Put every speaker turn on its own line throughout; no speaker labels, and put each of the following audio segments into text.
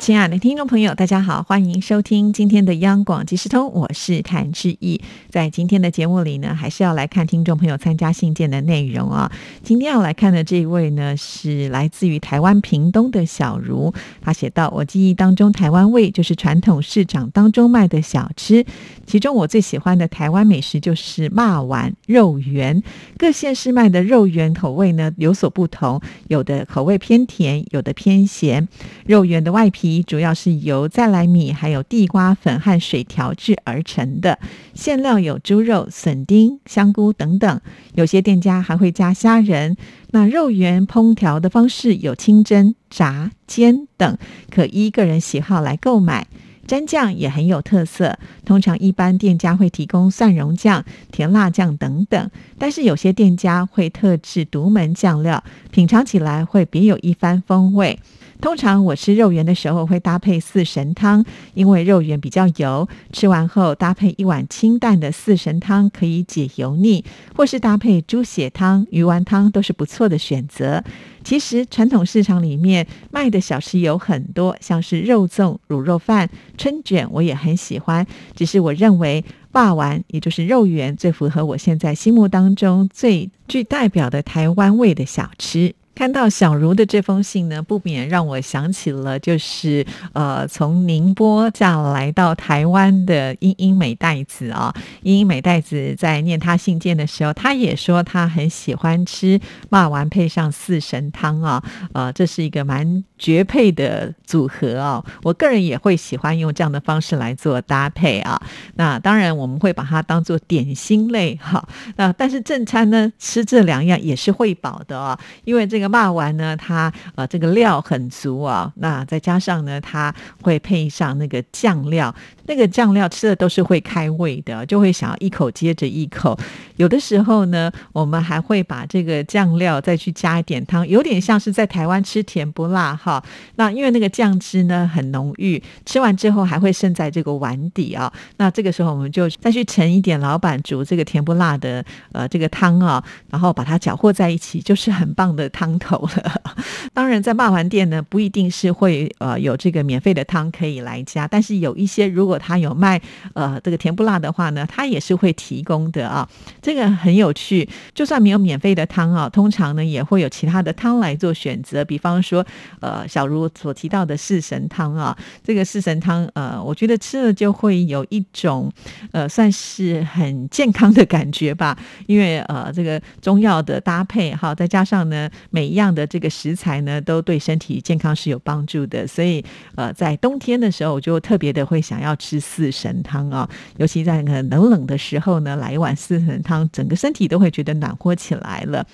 亲爱的听众朋友，大家好，欢迎收听今天的央广即时通，我是谭志毅。在今天的节目里呢，还是要来看听众朋友参加信件的内容啊。今天要来看的这一位呢，是来自于台湾屏东的小茹，他写道：“我记忆当中，台湾味就是传统市场当中卖的小吃，其中我最喜欢的台湾美食就是骂丸肉圆。各县市卖的肉圆口味呢有所不同，有的口味偏甜，有的偏咸。肉圆的外皮。”主要是由再来米、还有地瓜粉和水调制而成的，馅料有猪肉、笋丁、香菇等等。有些店家还会加虾仁。那肉圆烹调的方式有清蒸、炸、煎等，可依个人喜好来购买。蘸酱也很有特色，通常一般店家会提供蒜蓉酱、甜辣酱等等，但是有些店家会特制独门酱料，品尝起来会别有一番风味。通常我吃肉圆的时候会搭配四神汤，因为肉圆比较油，吃完后搭配一碗清淡的四神汤可以解油腻，或是搭配猪血汤、鱼丸汤都是不错的选择。其实传统市场里面卖的小吃有很多，像是肉粽、卤肉饭、春卷，我也很喜欢。只是我认为霸丸，也就是肉圆，最符合我现在心目当中最具代表的台湾味的小吃。看到小茹的这封信呢，不免让我想起了，就是呃，从宁波嫁来到台湾的英英美代子啊。英英美代子在念他信件的时候，他也说他很喜欢吃骂丸配上四神汤啊，呃，这是一个蛮绝配的组合啊。我个人也会喜欢用这样的方式来做搭配啊。那当然我们会把它当做点心类哈。那但是正餐呢，吃这两样也是会饱的啊，因为这个。骂完呢，它呃这个料很足啊，那再加上呢，它会配上那个酱料，那个酱料吃的都是会开胃的，就会想要一口接着一口。有的时候呢，我们还会把这个酱料再去加一点汤，有点像是在台湾吃甜不辣哈。那因为那个酱汁呢很浓郁，吃完之后还会剩在这个碗底啊。那这个时候我们就再去盛一点老板煮这个甜不辣的呃这个汤啊，然后把它搅和在一起，就是很棒的汤。头了，当然在霸王店呢，不一定是会呃有这个免费的汤可以来加，但是有一些如果他有卖呃这个甜不辣的话呢，他也是会提供的啊，这个很有趣。就算没有免费的汤啊，通常呢也会有其他的汤来做选择，比方说呃小茹所提到的四神汤啊，这个四神汤呃，我觉得吃了就会有一种呃算是很健康的感觉吧，因为呃这个中药的搭配哈，再加上呢每每一样的这个食材呢，都对身体健康是有帮助的，所以呃，在冬天的时候，我就特别的会想要吃四神汤啊，尤其在很冷冷的时候呢，来一碗四神汤，整个身体都会觉得暖和起来了。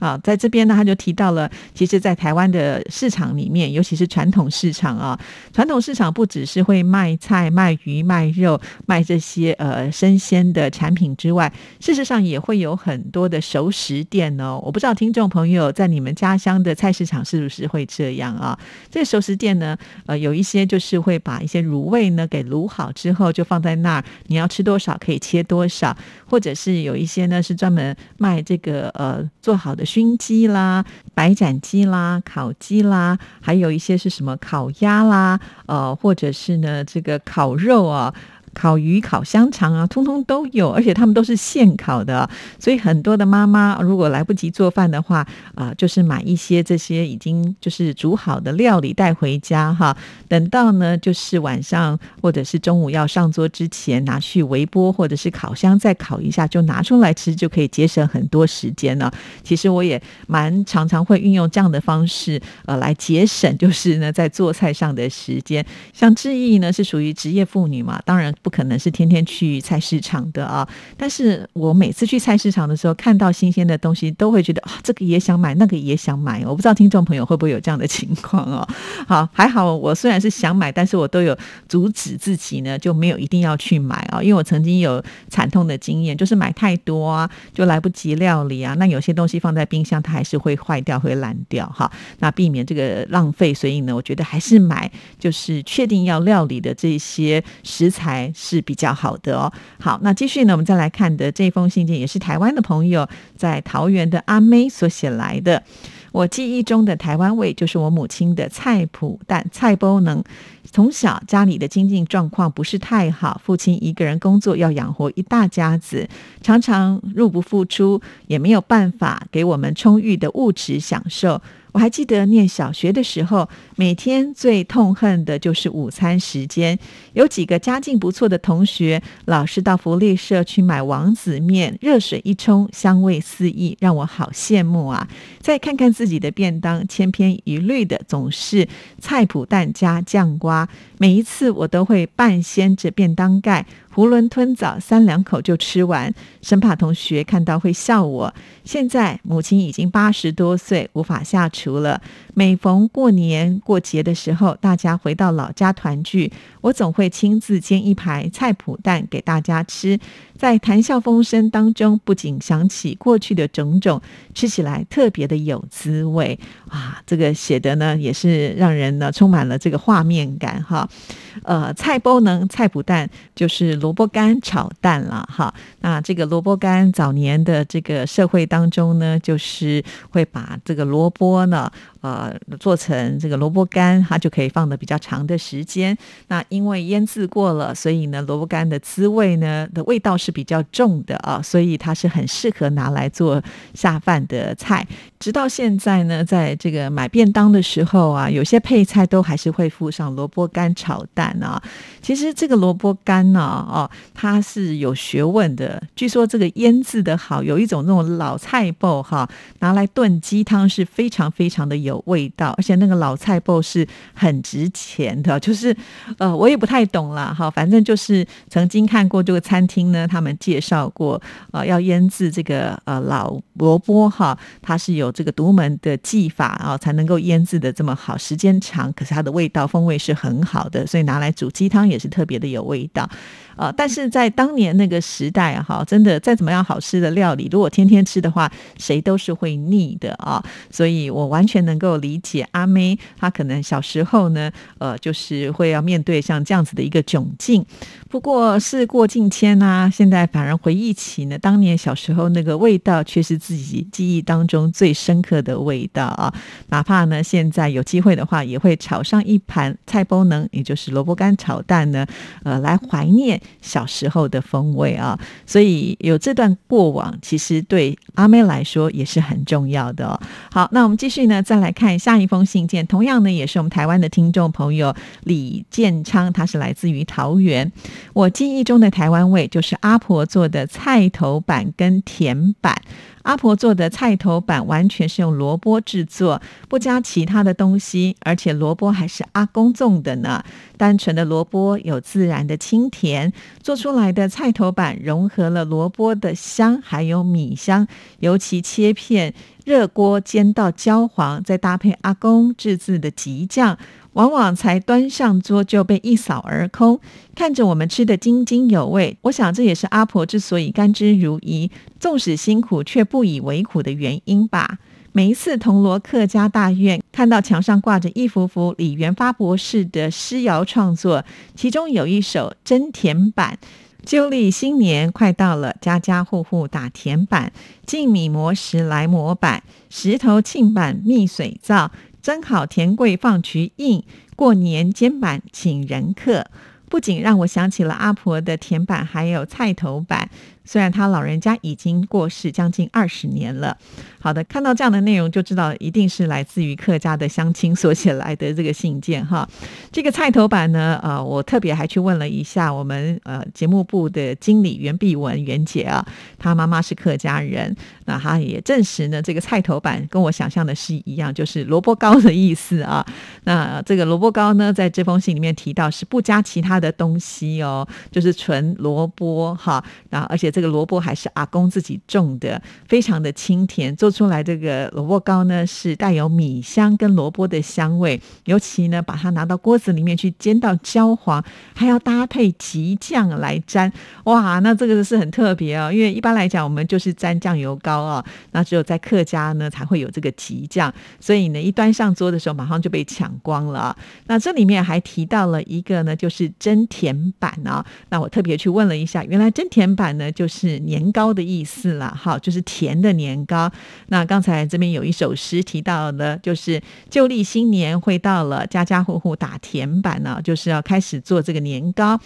啊，在这边呢，他就提到了，其实，在台湾的市场里面，尤其是传统市场啊，传统市场不只是会卖菜、卖鱼、卖肉、卖这些呃生鲜的产品之外，事实上也会有很多的熟食店哦。我不知道听众朋友在你们家乡的菜市场是不是会这样啊？这个熟食店呢，呃，有一些就是会把一些卤味呢给卤好之后就放在那儿，你要吃多少可以切多少，或者是有一些呢是专门卖这个呃做好的。熏鸡啦、白斩鸡啦、烤鸡啦，还有一些是什么烤鸭啦，呃，或者是呢这个烤肉啊。烤鱼、烤香肠啊，通通都有，而且他们都是现烤的，所以很多的妈妈如果来不及做饭的话，啊，就是买一些这些已经就是煮好的料理带回家哈。等到呢，就是晚上或者是中午要上桌之前，拿去微波或者是烤箱再烤一下，就拿出来吃，就可以节省很多时间了。其实我也蛮常常会运用这样的方式，呃，来节省就是呢在做菜上的时间。像志毅呢是属于职业妇女嘛，当然。不可能是天天去菜市场的啊。但是我每次去菜市场的时候，看到新鲜的东西，都会觉得啊，这个也想买，那个也想买。我不知道听众朋友会不会有这样的情况哦。好，还好我虽然是想买，但是我都有阻止自己呢，就没有一定要去买啊。因为我曾经有惨痛的经验，就是买太多啊，就来不及料理啊。那有些东西放在冰箱，它还是会坏掉、会烂掉哈。那避免这个浪费，所以呢，我觉得还是买就是确定要料理的这些食材是比较好的哦。好，那继续呢，我们再来看的这封信件也是台湾的朋友在桃园的阿妹所写来的。我记忆中的台湾味就是我母亲的菜谱。但、菜包能。从小家里的经济状况不是太好，父亲一个人工作要养活一大家子，常常入不敷出，也没有办法给我们充裕的物质享受。我还记得念小学的时候，每天最痛恨的就是午餐时间。有几个家境不错的同学，老是到福利社去买王子面，热水一冲，香味四溢，让我好羡慕啊！再看看自己的便当，千篇一律的总是菜脯蛋加酱瓜，每一次我都会半掀着便当盖。囫囵吞枣，三两口就吃完，生怕同学看到会笑我。现在母亲已经八十多岁，无法下厨了。每逢过年过节的时候，大家回到老家团聚，我总会亲自煎一排菜脯蛋给大家吃。在谈笑风生当中，不仅想起过去的种种，吃起来特别的有滋味啊！这个写的呢，也是让人呢充满了这个画面感哈。呃，菜包能，菜脯蛋就是萝卜干炒蛋了哈。那这个萝卜干早年的这个社会当中呢，就是会把这个萝卜呢。呃，做成这个萝卜干，它就可以放的比较长的时间。那因为腌制过了，所以呢，萝卜干的滋味呢的味道是比较重的啊，所以它是很适合拿来做下饭的菜。直到现在呢，在这个买便当的时候啊，有些配菜都还是会附上萝卜干炒蛋啊。其实这个萝卜干呢，哦，它是有学问的。据说这个腌制的好，有一种那种老菜脯哈，拿来炖鸡汤是非常非常的有。有味道，而且那个老菜脯是很值钱的，就是呃，我也不太懂了哈，反正就是曾经看过这个餐厅呢，他们介绍过呃，要腌制这个呃老萝卜哈，它是有这个独门的技法啊，才能够腌制的这么好，时间长，可是它的味道风味是很好的，所以拿来煮鸡汤也是特别的有味道。呃！但是在当年那个时代哈，真的再怎么样好吃的料理，如果天天吃的话，谁都是会腻的啊。所以我完全能够理解阿妹，她可能小时候呢，呃，就是会要面对像这样子的一个窘境。不过事过境迁啊，现在反而回忆起呢，当年小时候那个味道，却是自己记忆当中最深刻的味道啊。哪怕呢，现在有机会的话，也会炒上一盘菜包能，也就是萝卜干炒蛋呢，呃，来怀念小时候的风味啊。所以有这段过往，其实对阿妹来说也是很重要的。哦。好，那我们继续呢，再来看下一封信件，同样呢，也是我们台湾的听众朋友李建昌，他是来自于桃园。我记忆中的台湾味就是阿婆做的菜头板跟甜板。阿婆做的菜头板完全是用萝卜制作，不加其他的东西，而且萝卜还是阿公种的呢。单纯的萝卜有自然的清甜，做出来的菜头板融合了萝卜的香，还有米香。尤其切片，热锅煎到焦黄，再搭配阿公自制的吉酱。往往才端上桌就被一扫而空，看着我们吃的津津有味。我想这也是阿婆之所以甘之如饴，纵使辛苦却不以为苦的原因吧。每一次铜锣客家大院看到墙上挂着一幅幅李元发博士的诗谣创作，其中有一首《真甜板》，旧历新年快到了，家家户户打甜板，进米磨石来磨板，石头沁板蜜水造。蒸好甜桂放菊印，过年煎板请人客。不仅让我想起了阿婆的甜板，还有菜头板。虽然他老人家已经过世将近二十年了。好的，看到这样的内容就知道一定是来自于客家的乡亲所写来的这个信件哈。这个菜头版呢，呃，我特别还去问了一下我们呃节目部的经理袁碧文袁姐啊，她妈妈是客家人，那她也证实呢，这个菜头版跟我想象的是一样，就是萝卜糕的意思啊。那这个萝卜糕呢，在这封信里面提到是不加其他的东西哦，就是纯萝卜哈，那而且这这个萝卜还是阿公自己种的，非常的清甜做。出来这个萝卜糕呢，是带有米香跟萝卜的香味，尤其呢，把它拿到锅子里面去煎到焦黄，还要搭配吉酱来沾，哇，那这个是很特别哦。因为一般来讲，我们就是沾酱油膏啊，那只有在客家呢才会有这个吉酱，所以呢，一端上桌的时候，马上就被抢光了。那这里面还提到了一个呢，就是真甜版啊。那我特别去问了一下，原来真甜版呢，就是年糕的意思了，哈，就是甜的年糕。那刚才这边有一首诗提到的，就是旧历新年会到了，家家户户打甜板呢，就是要开始做这个年糕。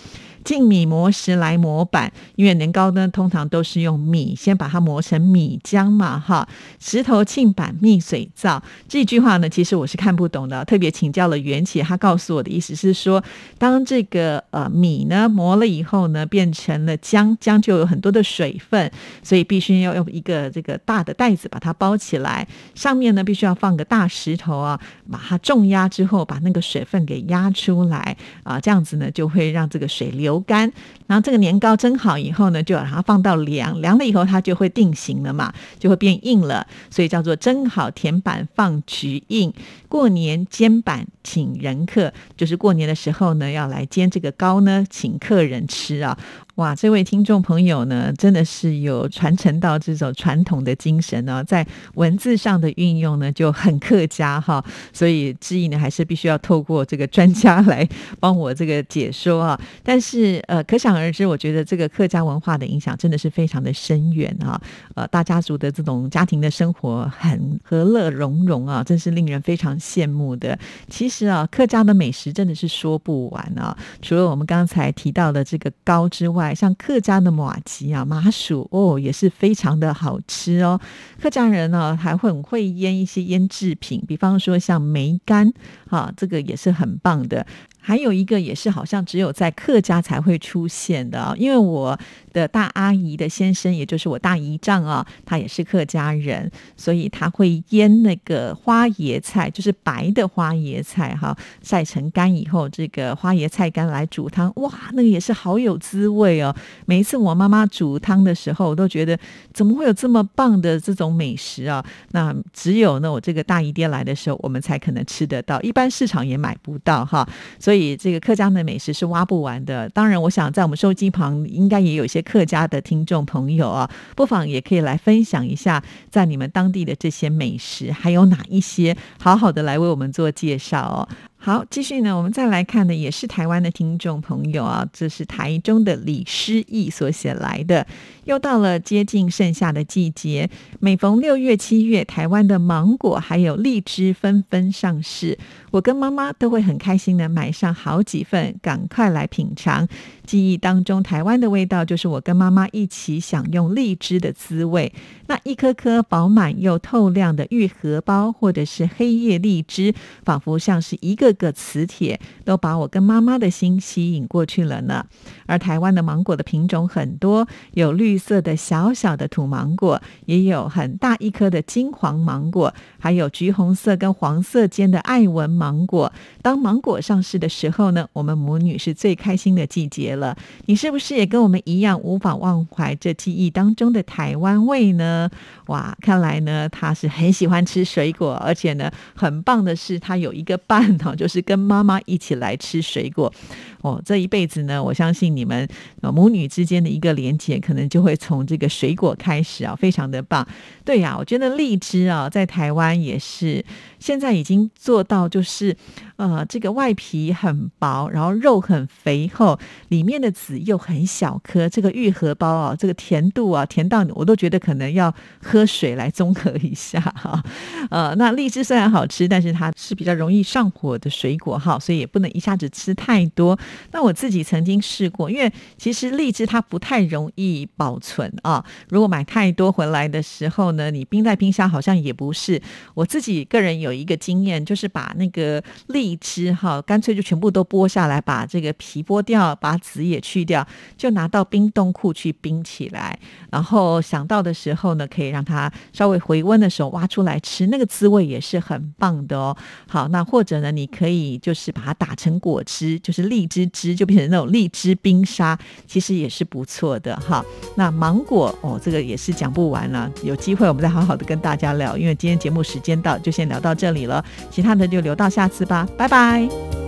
净米磨石来磨板，因为年糕呢通常都是用米先把它磨成米浆嘛，哈。石头磬板蜜水造，这句话呢其实我是看不懂的，特别请教了袁起，他告诉我的意思是说，当这个呃米呢磨了以后呢，变成了浆，浆就有很多的水分，所以必须要用一个这个大的袋子把它包起来，上面呢必须要放个大石头啊，把它重压之后，把那个水分给压出来啊，这样子呢就会让这个水流。干，然后这个年糕蒸好以后呢，就把它放到凉，凉了以后它就会定型了嘛，就会变硬了，所以叫做蒸好甜板放局硬。过年煎板请人客，就是过年的时候呢，要来煎这个糕呢，请客人吃啊。哇，这位听众朋友呢，真的是有传承到这种传统的精神呢，在文字上的运用呢就很客家哈，所以志毅呢还是必须要透过这个专家来 帮我这个解说啊。但是呃，可想而知，我觉得这个客家文化的影响真的是非常的深远啊。呃，大家族的这种家庭的生活很和乐融融啊，真是令人非常羡慕的。其实啊，客家的美食真的是说不完啊，除了我们刚才提到的这个糕之外。像客家的马吉啊、麻薯哦，也是非常的好吃哦。客家人呢还会很会腌一些腌制品，比方说像梅干，哈，这个也是很棒的。还有一个也是好像只有在客家才会出现的啊，因为我的大阿姨的先生，也就是我大姨丈啊，他也是客家人，所以他会腌那个花椰菜，就是白的花椰菜哈，晒成干以后，这个花椰菜干来煮汤，哇，那个也是好有滋味哦。每一次我妈妈煮汤的时候，我都觉得怎么会有这么棒的这种美食啊？那只有呢，我这个大姨爹来的时候，我们才可能吃得到，一般市场也买不到哈，所以。所以这个客家的美食是挖不完的。当然，我想在我们收机旁应该也有一些客家的听众朋友啊，不妨也可以来分享一下，在你们当地的这些美食，还有哪一些好好的来为我们做介绍哦。好，继续呢，我们再来看的也是台湾的听众朋友啊，这是台中的李诗意所写来的。又到了接近盛夏的季节，每逢六月、七月，台湾的芒果还有荔枝纷纷上市，我跟妈妈都会很开心的买上好几份，赶快来品尝。记忆当中，台湾的味道就是我跟妈妈一起享用荔枝的滋味。那一颗颗饱满又透亮的玉荷包，或者是黑叶荔枝，仿佛像是一个个磁铁，都把我跟妈妈的心吸引过去了呢。而台湾的芒果的品种很多，有绿色的小小的土芒果，也有很大一颗的金黄芒果，还有橘红色跟黄色间的爱文芒果。当芒果上市的时候呢，我们母女是最开心的季节了。你是不是也跟我们一样无法忘怀这记忆当中的台湾味呢？哇，看来呢，他是很喜欢吃水果，而且呢，很棒的是他有一个伴哈，就就是跟妈妈一起来吃水果。哦，这一辈子呢，我相信你们母女之间的一个连接，可能就会从这个水果开始啊，非常的棒。对呀，我觉得荔枝啊，在台湾也是现在已经做到，就是呃，这个外皮很薄，然后肉很肥厚，里面的籽又很小颗。这个玉荷包啊，这个甜度啊，甜到我都觉得可能要喝水来综合一下哈。呃，那荔枝虽然好吃，但是它是比较容易上火的水果哈，所以也不能一下子吃太多。那我自己曾经试过，因为其实荔枝它不太容易保存啊。如果买太多回来的时候呢，你冰在冰箱好像也不是。我自己个人有一个经验，就是把那个荔荔枝哈，干脆就全部都剥下来，把这个皮剥掉，把籽也去掉，就拿到冰冻库去冰起来。然后想到的时候呢，可以让它稍微回温的时候挖出来吃，那个滋味也是很棒的哦。好，那或者呢，你可以就是把它打成果汁，就是荔枝汁，就变成那种荔枝冰沙，其实也是不错的哈。那芒果哦，这个也是讲不完了，有机会我们再好好的跟大家聊，因为今天节目时间到，就先聊到这里了，其他的就留到下次吧，拜拜。